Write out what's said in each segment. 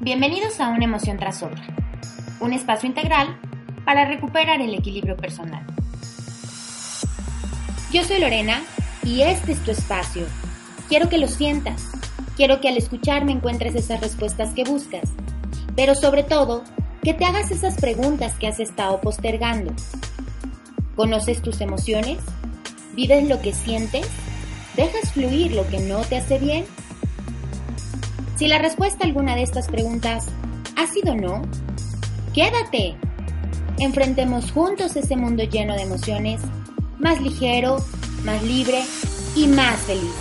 Bienvenidos a Una emoción tras otra, un espacio integral para recuperar el equilibrio personal. Yo soy Lorena y este es tu espacio. Quiero que lo sientas, quiero que al escucharme encuentres esas respuestas que buscas, pero sobre todo, que te hagas esas preguntas que has estado postergando. ¿Conoces tus emociones? ¿Vives lo que sientes? ¿Dejas fluir lo que no te hace bien? Si la respuesta a alguna de estas preguntas ha sido no, quédate. Enfrentemos juntos ese mundo lleno de emociones, más ligero, más libre y más feliz.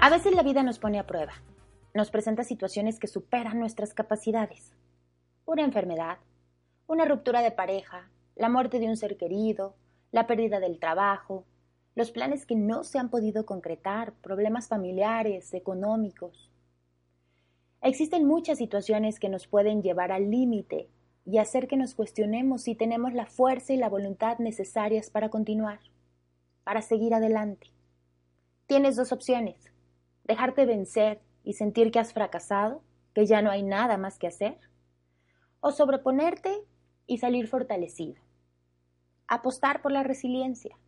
A veces la vida nos pone a prueba, nos presenta situaciones que superan nuestras capacidades. Una enfermedad, una ruptura de pareja, la muerte de un ser querido, la pérdida del trabajo, los planes que no se han podido concretar, problemas familiares, económicos. Existen muchas situaciones que nos pueden llevar al límite y hacer que nos cuestionemos si tenemos la fuerza y la voluntad necesarias para continuar, para seguir adelante. Tienes dos opciones, dejarte vencer y sentir que has fracasado, que ya no hay nada más que hacer, o sobreponerte y salir fortalecido. Apostar por la resiliencia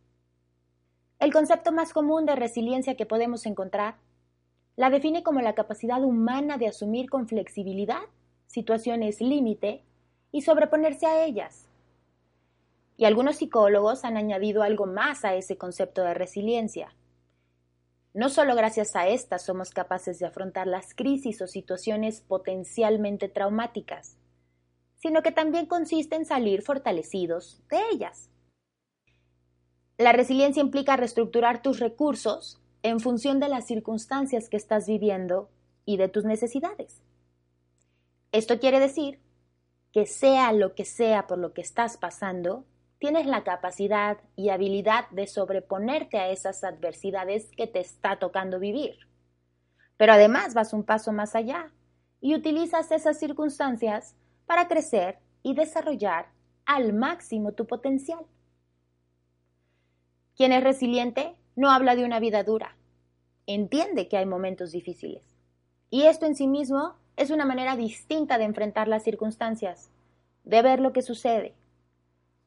el concepto más común de resiliencia que podemos encontrar la define como la capacidad humana de asumir con flexibilidad situaciones límite y sobreponerse a ellas. Y algunos psicólogos han añadido algo más a ese concepto de resiliencia. No solo gracias a esta somos capaces de afrontar las crisis o situaciones potencialmente traumáticas, sino que también consiste en salir fortalecidos de ellas. La resiliencia implica reestructurar tus recursos en función de las circunstancias que estás viviendo y de tus necesidades. Esto quiere decir que sea lo que sea por lo que estás pasando, tienes la capacidad y habilidad de sobreponerte a esas adversidades que te está tocando vivir. Pero además vas un paso más allá y utilizas esas circunstancias para crecer y desarrollar al máximo tu potencial. Quien es resiliente no habla de una vida dura, entiende que hay momentos difíciles. Y esto en sí mismo es una manera distinta de enfrentar las circunstancias, de ver lo que sucede.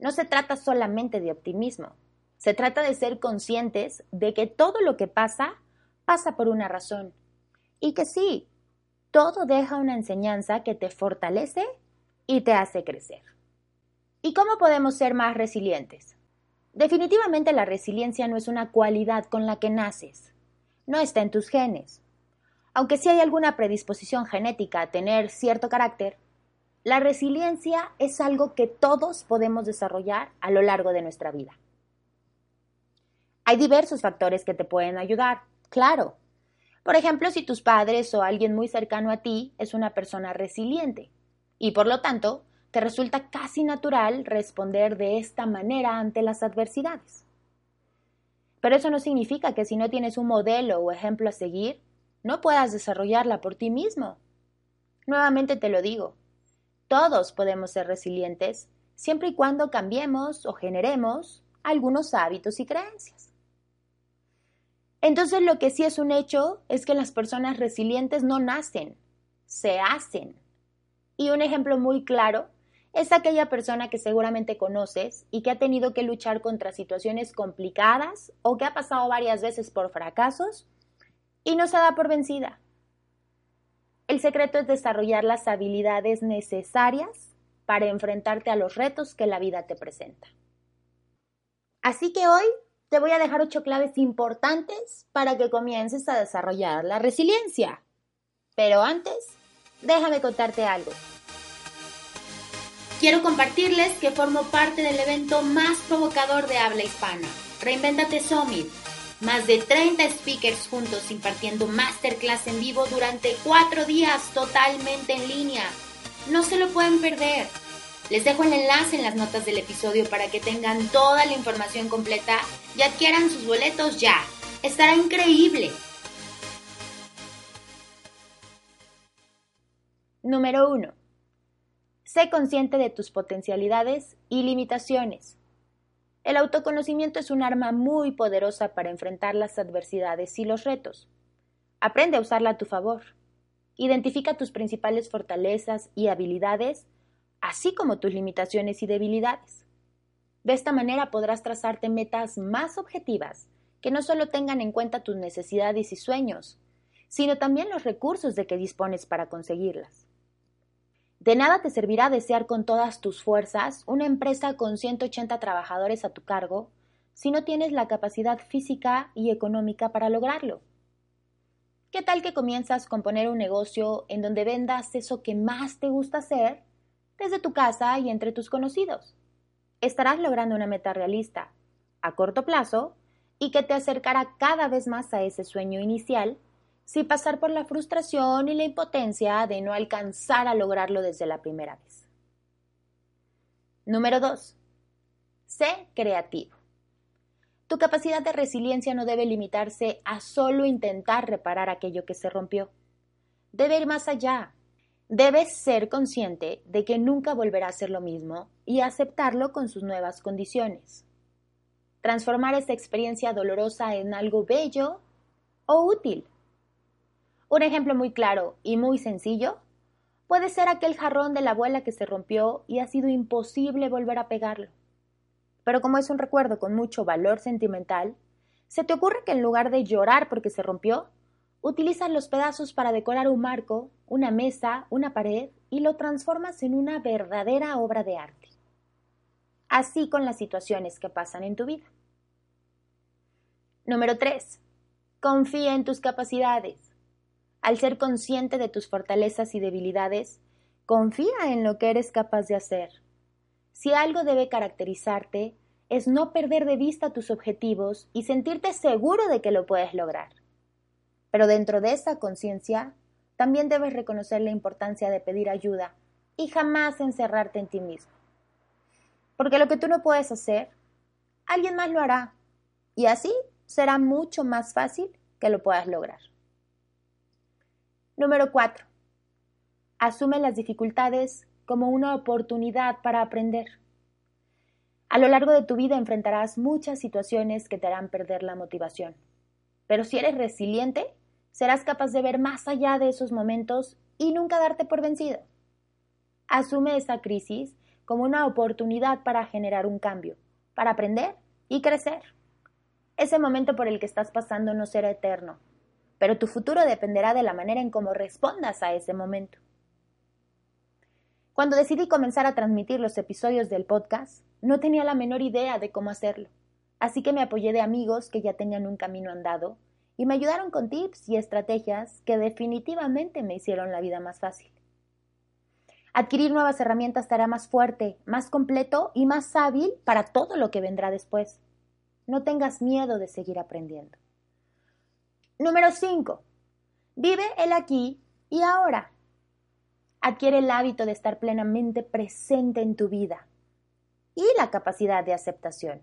No se trata solamente de optimismo, se trata de ser conscientes de que todo lo que pasa pasa por una razón y que sí, todo deja una enseñanza que te fortalece y te hace crecer. ¿Y cómo podemos ser más resilientes? Definitivamente la resiliencia no es una cualidad con la que naces, no está en tus genes. Aunque sí hay alguna predisposición genética a tener cierto carácter, la resiliencia es algo que todos podemos desarrollar a lo largo de nuestra vida. Hay diversos factores que te pueden ayudar, claro. Por ejemplo, si tus padres o alguien muy cercano a ti es una persona resiliente y por lo tanto te resulta casi natural responder de esta manera ante las adversidades. Pero eso no significa que si no tienes un modelo o ejemplo a seguir, no puedas desarrollarla por ti mismo. Nuevamente te lo digo, todos podemos ser resilientes siempre y cuando cambiemos o generemos algunos hábitos y creencias. Entonces lo que sí es un hecho es que las personas resilientes no nacen, se hacen. Y un ejemplo muy claro es aquella persona que seguramente conoces y que ha tenido que luchar contra situaciones complicadas o que ha pasado varias veces por fracasos y no se da por vencida. El secreto es desarrollar las habilidades necesarias para enfrentarte a los retos que la vida te presenta. Así que hoy te voy a dejar ocho claves importantes para que comiences a desarrollar la resiliencia. Pero antes, déjame contarte algo quiero compartirles que formo parte del evento más provocador de habla hispana, Reinventate Summit. Más de 30 speakers juntos impartiendo masterclass en vivo durante cuatro días totalmente en línea. No se lo pueden perder. Les dejo el enlace en las notas del episodio para que tengan toda la información completa y adquieran sus boletos ya. Estará increíble. Número 1. Sé consciente de tus potencialidades y limitaciones. El autoconocimiento es un arma muy poderosa para enfrentar las adversidades y los retos. Aprende a usarla a tu favor. Identifica tus principales fortalezas y habilidades, así como tus limitaciones y debilidades. De esta manera podrás trazarte metas más objetivas que no solo tengan en cuenta tus necesidades y sueños, sino también los recursos de que dispones para conseguirlas. De nada te servirá desear con todas tus fuerzas una empresa con 180 trabajadores a tu cargo si no tienes la capacidad física y económica para lograrlo. ¿Qué tal que comienzas con poner un negocio en donde vendas eso que más te gusta hacer desde tu casa y entre tus conocidos? Estarás logrando una meta realista, a corto plazo, y que te acercará cada vez más a ese sueño inicial sin pasar por la frustración y la impotencia de no alcanzar a lograrlo desde la primera vez. Número 2. Sé creativo. Tu capacidad de resiliencia no debe limitarse a solo intentar reparar aquello que se rompió. Debe ir más allá. Debes ser consciente de que nunca volverá a ser lo mismo y aceptarlo con sus nuevas condiciones. Transformar esta experiencia dolorosa en algo bello o útil. Un ejemplo muy claro y muy sencillo puede ser aquel jarrón de la abuela que se rompió y ha sido imposible volver a pegarlo. Pero como es un recuerdo con mucho valor sentimental, ¿se te ocurre que en lugar de llorar porque se rompió, utilizas los pedazos para decorar un marco, una mesa, una pared y lo transformas en una verdadera obra de arte? Así con las situaciones que pasan en tu vida. Número 3. Confía en tus capacidades. Al ser consciente de tus fortalezas y debilidades, confía en lo que eres capaz de hacer. Si algo debe caracterizarte, es no perder de vista tus objetivos y sentirte seguro de que lo puedes lograr. Pero dentro de esa conciencia, también debes reconocer la importancia de pedir ayuda y jamás encerrarte en ti mismo. Porque lo que tú no puedes hacer, alguien más lo hará, y así será mucho más fácil que lo puedas lograr. Número 4. Asume las dificultades como una oportunidad para aprender. A lo largo de tu vida enfrentarás muchas situaciones que te harán perder la motivación. Pero si eres resiliente, serás capaz de ver más allá de esos momentos y nunca darte por vencido. Asume esa crisis como una oportunidad para generar un cambio, para aprender y crecer. Ese momento por el que estás pasando no será eterno, pero tu futuro dependerá de la manera en cómo respondas a ese momento. Cuando decidí comenzar a transmitir los episodios del podcast, no tenía la menor idea de cómo hacerlo, así que me apoyé de amigos que ya tenían un camino andado y me ayudaron con tips y estrategias que definitivamente me hicieron la vida más fácil. Adquirir nuevas herramientas te hará más fuerte, más completo y más hábil para todo lo que vendrá después. No tengas miedo de seguir aprendiendo. Número 5. Vive el aquí y ahora. Adquiere el hábito de estar plenamente presente en tu vida y la capacidad de aceptación.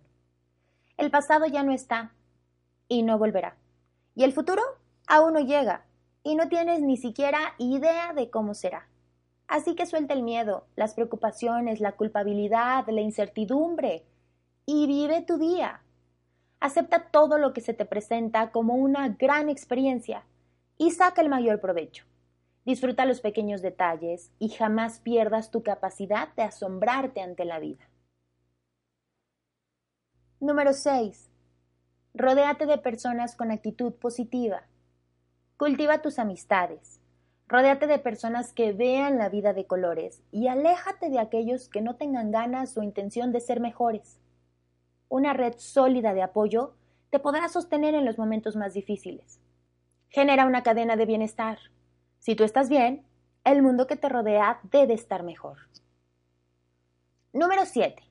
El pasado ya no está y no volverá. Y el futuro aún no llega y no tienes ni siquiera idea de cómo será. Así que suelta el miedo, las preocupaciones, la culpabilidad, la incertidumbre y vive tu día. Acepta todo lo que se te presenta como una gran experiencia y saca el mayor provecho. Disfruta los pequeños detalles y jamás pierdas tu capacidad de asombrarte ante la vida. Número 6. Rodéate de personas con actitud positiva. Cultiva tus amistades. Rodéate de personas que vean la vida de colores y aléjate de aquellos que no tengan ganas o intención de ser mejores una red sólida de apoyo te podrá sostener en los momentos más difíciles. Genera una cadena de bienestar. Si tú estás bien, el mundo que te rodea debe estar mejor. Número 7.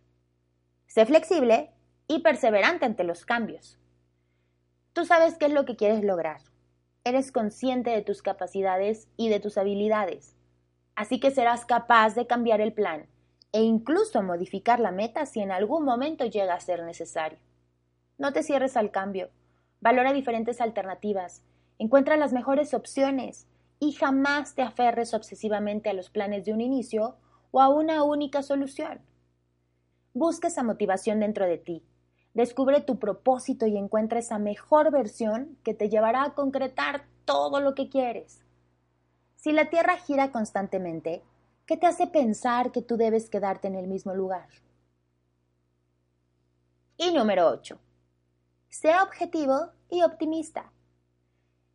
Sé flexible y perseverante ante los cambios. Tú sabes qué es lo que quieres lograr. Eres consciente de tus capacidades y de tus habilidades. Así que serás capaz de cambiar el plan e incluso modificar la meta si en algún momento llega a ser necesario. No te cierres al cambio, valora diferentes alternativas, encuentra las mejores opciones y jamás te aferres obsesivamente a los planes de un inicio o a una única solución. Busca esa motivación dentro de ti Descubre tu propósito y encuentra esa mejor versión que te llevará a concretar todo lo que quieres. Si la Tierra gira constantemente, ¿qué te hace pensar que tú debes quedarte en el mismo lugar? Y número 8. Sea objetivo y optimista.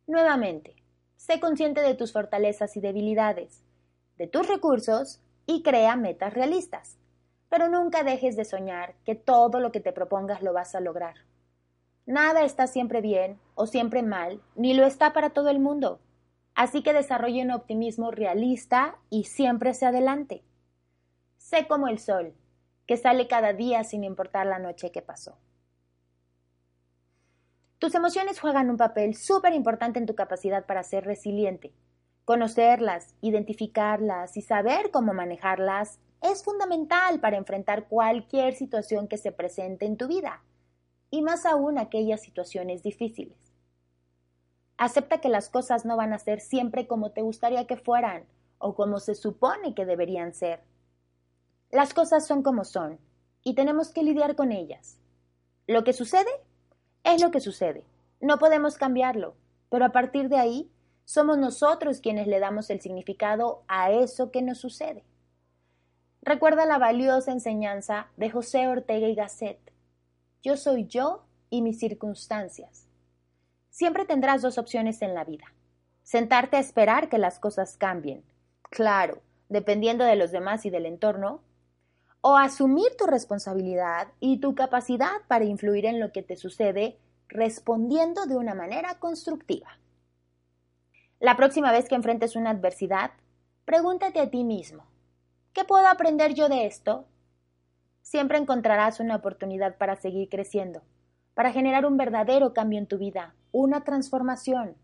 Nuevamente, sé consciente de tus fortalezas y debilidades, de tus recursos y crea metas realistas. Pero nunca dejes de soñar que todo lo que te propongas lo vas a lograr. Nada está siempre bien o siempre mal, ni lo está para todo el mundo. Así que desarrolle un optimismo realista y siempre hacia adelante. Sé como el sol, que sale cada día sin importar la noche que pasó. Tus emociones juegan un papel súper importante en tu capacidad para ser resiliente. Conocerlas, identificarlas y saber cómo manejarlas es fundamental para enfrentar cualquier situación que se presente en tu vida, y más aún aquellas situaciones difíciles. Acepta que las cosas no van a ser siempre como te gustaría que fueran o como se supone que deberían ser. Las cosas son como son y tenemos que lidiar con ellas. Lo que sucede es lo que sucede. No podemos cambiarlo, pero a partir de ahí somos nosotros quienes le damos el significado a eso que nos sucede. Recuerda la valiosa enseñanza de José Ortega y Gasset. Yo soy yo y mis circunstancias. Siempre tendrás dos opciones en la vida. Sentarte a esperar que las cosas cambien, claro, dependiendo de los demás y del entorno, o asumir tu responsabilidad y tu capacidad para influir en lo que te sucede respondiendo de una manera constructiva. La próxima vez que enfrentes una adversidad, pregúntate a ti mismo, ¿qué puedo aprender yo de esto? Siempre encontrarás una oportunidad para seguir creciendo para generar un verdadero cambio en tu vida, una transformación.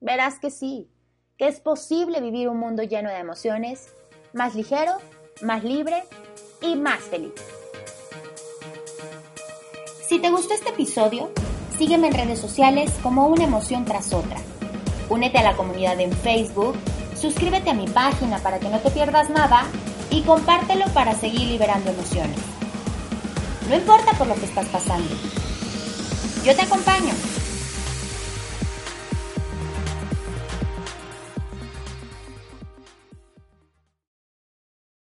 Verás que sí, que es posible vivir un mundo lleno de emociones, más ligero, más libre y más feliz. Si te gustó este episodio, sígueme en redes sociales como una emoción tras otra. Únete a la comunidad en Facebook, suscríbete a mi página para que no te pierdas nada y compártelo para seguir liberando emociones. No importa por lo que estás pasando yo te acompaño.